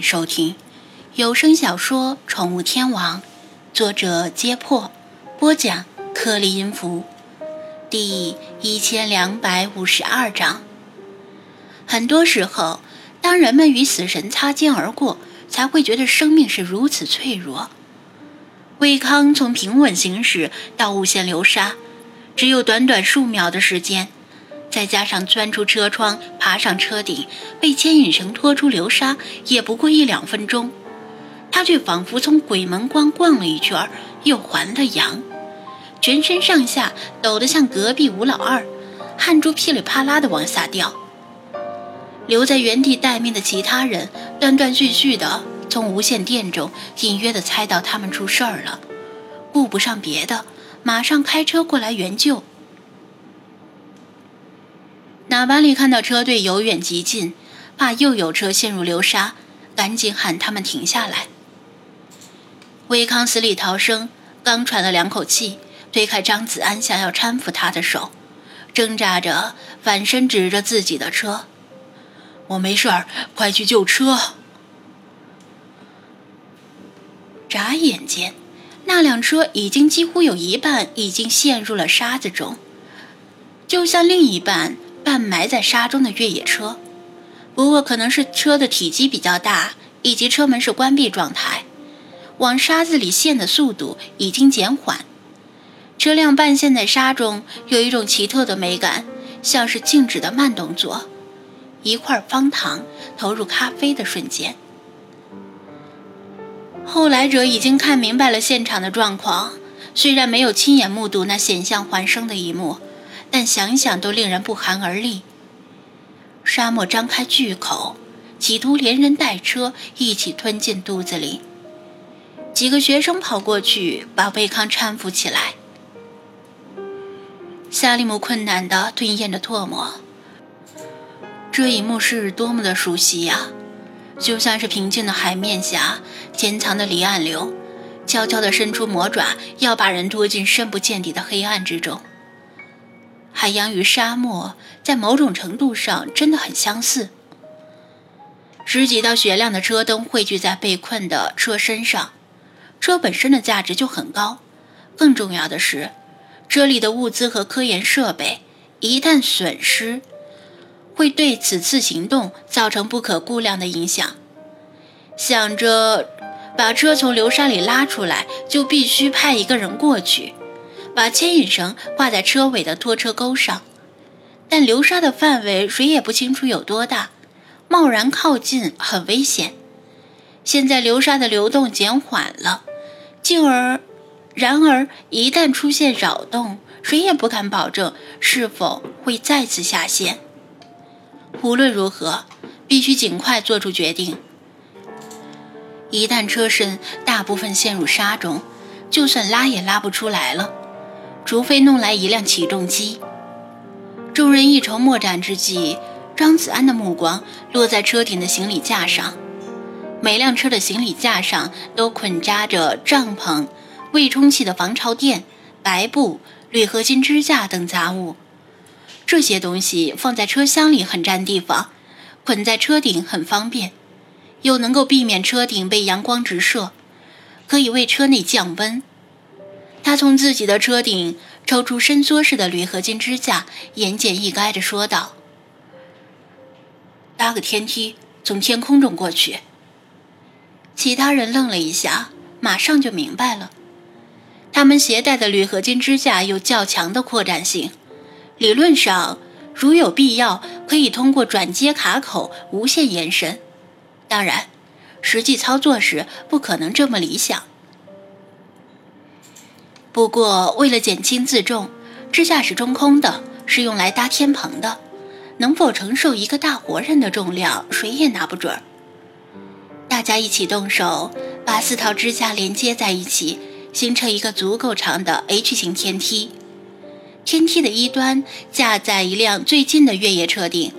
收听有声小说《宠物天王》，作者：揭破，播讲：克里音符，第一千两百五十二章。很多时候，当人们与死神擦肩而过，才会觉得生命是如此脆弱。魏康从平稳行驶到无限流沙，只有短短数秒的时间。再加上钻出车窗、爬上车顶、被牵引绳拖出流沙，也不过一两分钟。他却仿佛从鬼门关逛了一圈，又还了阳，全身上下抖得像隔壁吴老二，汗珠噼里啪啦的往下掉。留在原地待命的其他人，断断续续的从无线电中隐约的猜到他们出事儿了，顾不上别的，马上开车过来援救。纳瓦里看到车队由远及近，怕又有车陷入流沙，赶紧喊他们停下来。威康死里逃生，刚喘了两口气，推开张子安想要搀扶他的手，挣扎着反身指着自己的车：“我没事儿，快去救车！”眨眼间，那辆车已经几乎有一半已经陷入了沙子中，就像另一半。半埋在沙中的越野车，不过可能是车的体积比较大，以及车门是关闭状态，往沙子里陷的速度已经减缓。车辆半陷在沙中，有一种奇特的美感，像是静止的慢动作，一块方糖投入咖啡的瞬间。后来者已经看明白了现场的状况，虽然没有亲眼目睹那险象环生的一幕。但想想都令人不寒而栗。沙漠张开巨口，企图连人带车一起吞进肚子里。几个学生跑过去，把贝康搀扶起来。夏利姆困难地吞咽着唾沫。这一幕是多么的熟悉呀！就像是平静的海面下潜藏的离岸流，悄悄地伸出魔爪，要把人拖进深不见底的黑暗之中。海洋与沙漠在某种程度上真的很相似。十几道雪亮的车灯汇聚在被困的车身上，车本身的价值就很高。更重要的是，车里的物资和科研设备一旦损失，会对此次行动造成不可估量的影响。想着把车从流沙里拉出来，就必须派一个人过去。把牵引绳挂在车尾的拖车钩上，但流沙的范围谁也不清楚有多大，贸然靠近很危险。现在流沙的流动减缓了，进而，然而一旦出现扰动，谁也不敢保证是否会再次下陷。无论如何，必须尽快做出决定。一旦车身大部分陷入沙中，就算拉也拉不出来了。除非弄来一辆起重机。众人一筹莫展之际，张子安的目光落在车顶的行李架上。每辆车的行李架上都捆扎着帐篷、未充气的防潮垫、白布、铝合金支架等杂物。这些东西放在车厢里很占地方，捆在车顶很方便，又能够避免车顶被阳光直射，可以为车内降温。他从自己的车顶抽出伸缩式的铝合金支架，言简意赅地说道：“搭个天梯，从天空中过去。”其他人愣了一下，马上就明白了。他们携带的铝合金支架有较强的扩展性，理论上，如有必要，可以通过转接卡口无限延伸。当然，实际操作时不可能这么理想。不过，为了减轻自重，支架是中空的，是用来搭天棚的。能否承受一个大活人的重量，谁也拿不准。大家一起动手，把四套支架连接在一起，形成一个足够长的 H 型天梯。天梯的一端架在一辆最近的越野车顶，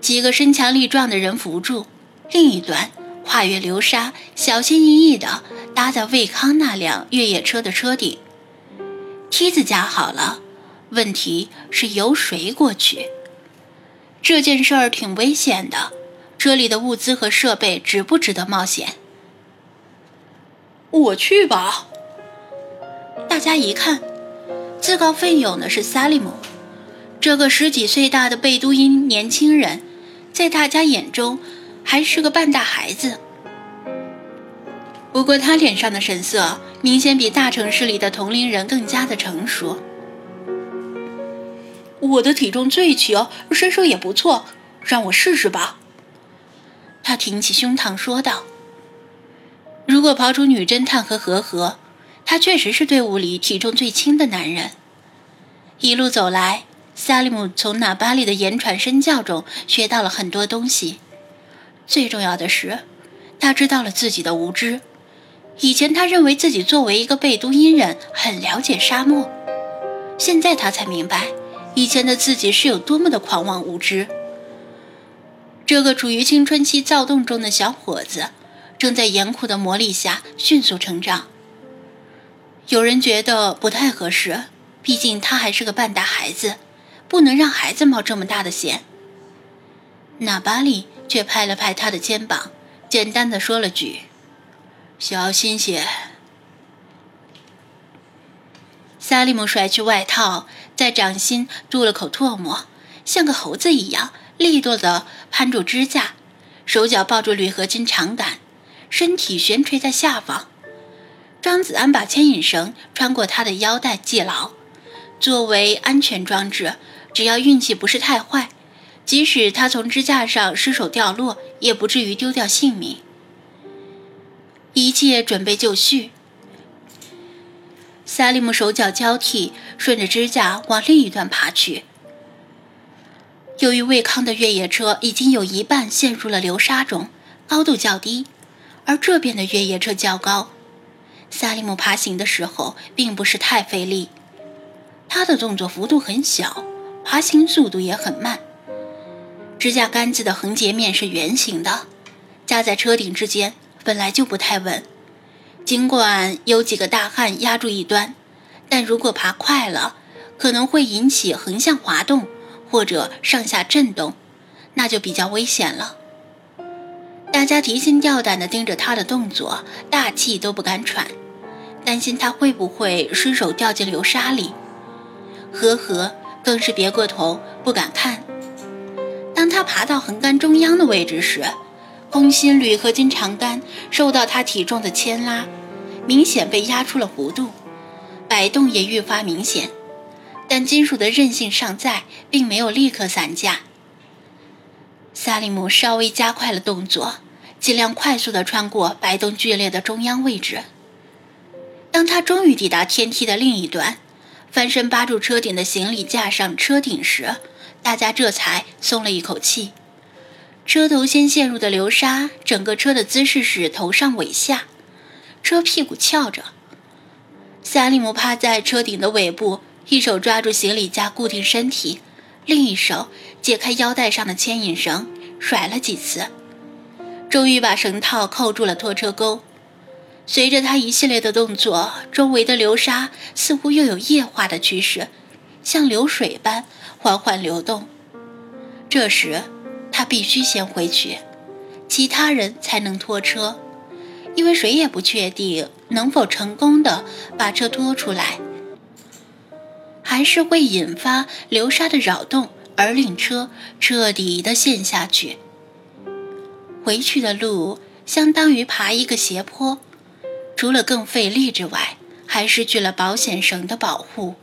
几个身强力壮的人扶住；另一端跨越流沙，小心翼翼地。搭在卫康那辆越野车的车顶，梯子架好了，问题是由谁过去？这件事儿挺危险的，车里的物资和设备值不值得冒险。我去吧。大家一看，自告奋勇的是萨利姆，这个十几岁大的贝都因年轻人，在大家眼中还是个半大孩子。不过他脸上的神色明显比大城市里的同龄人更加的成熟。我的体重最轻，身手也不错，让我试试吧。他挺起胸膛说道。如果刨除女侦探和和和，他确实是队伍里体重最轻的男人。一路走来，萨利姆从纳巴里的言传身教中学到了很多东西。最重要的是，他知道了自己的无知。以前他认为自己作为一个贝都因人很了解沙漠，现在他才明白，以前的自己是有多么的狂妄无知。这个处于青春期躁动中的小伙子。正在严酷的磨砺下迅速成长。有人觉得不太合适，毕竟他还是个半大孩子，不能让孩子冒这么大的险。纳巴里却拍了拍他的肩膀，简单的说了句：“小心些。”萨利姆甩去外套，在掌心吐了口唾沫，像个猴子一样利落的攀住支架，手脚抱住铝合金长杆。身体悬垂在下方，张子安把牵引绳穿过他的腰带系牢，作为安全装置。只要运气不是太坏，即使他从支架上失手掉落，也不至于丢掉性命。一切准备就绪，萨利姆手脚交替，顺着支架往另一端爬去。由于卫康的越野车已经有一半陷入了流沙中，高度较低。而这边的越野车较高，萨利姆爬行的时候并不是太费力，他的动作幅度很小，爬行速度也很慢。支架杆子的横截面是圆形的，架在车顶之间本来就不太稳，尽管有几个大汉压住一端，但如果爬快了，可能会引起横向滑动或者上下震动，那就比较危险了。大家提心吊胆地盯着他的动作，大气都不敢喘，担心他会不会失手掉进流沙里。呵呵，更是别过头，不敢看。当他爬到横杆中央的位置时，空心铝合金长杆受到他体重的牵拉，明显被压出了弧度，摆动也愈发明显。但金属的韧性尚在，并没有立刻散架。萨利姆稍微加快了动作，尽量快速地穿过摆动剧烈的中央位置。当他终于抵达天梯的另一端，翻身扒住车顶的行李架上车顶时，大家这才松了一口气。车头先陷入的流沙，整个车的姿势是头上尾下，车屁股翘着。萨利姆趴在车顶的尾部，一手抓住行李架固定身体。另一手解开腰带上的牵引绳，甩了几次，终于把绳套扣住了拖车钩。随着他一系列的动作，周围的流沙似乎又有液化的趋势，像流水般缓缓流动。这时，他必须先回去，其他人才能拖车，因为谁也不确定能否成功的把车拖出来。还是会引发流沙的扰动，而令车彻底的陷下去。回去的路相当于爬一个斜坡，除了更费力之外，还失去了保险绳的保护。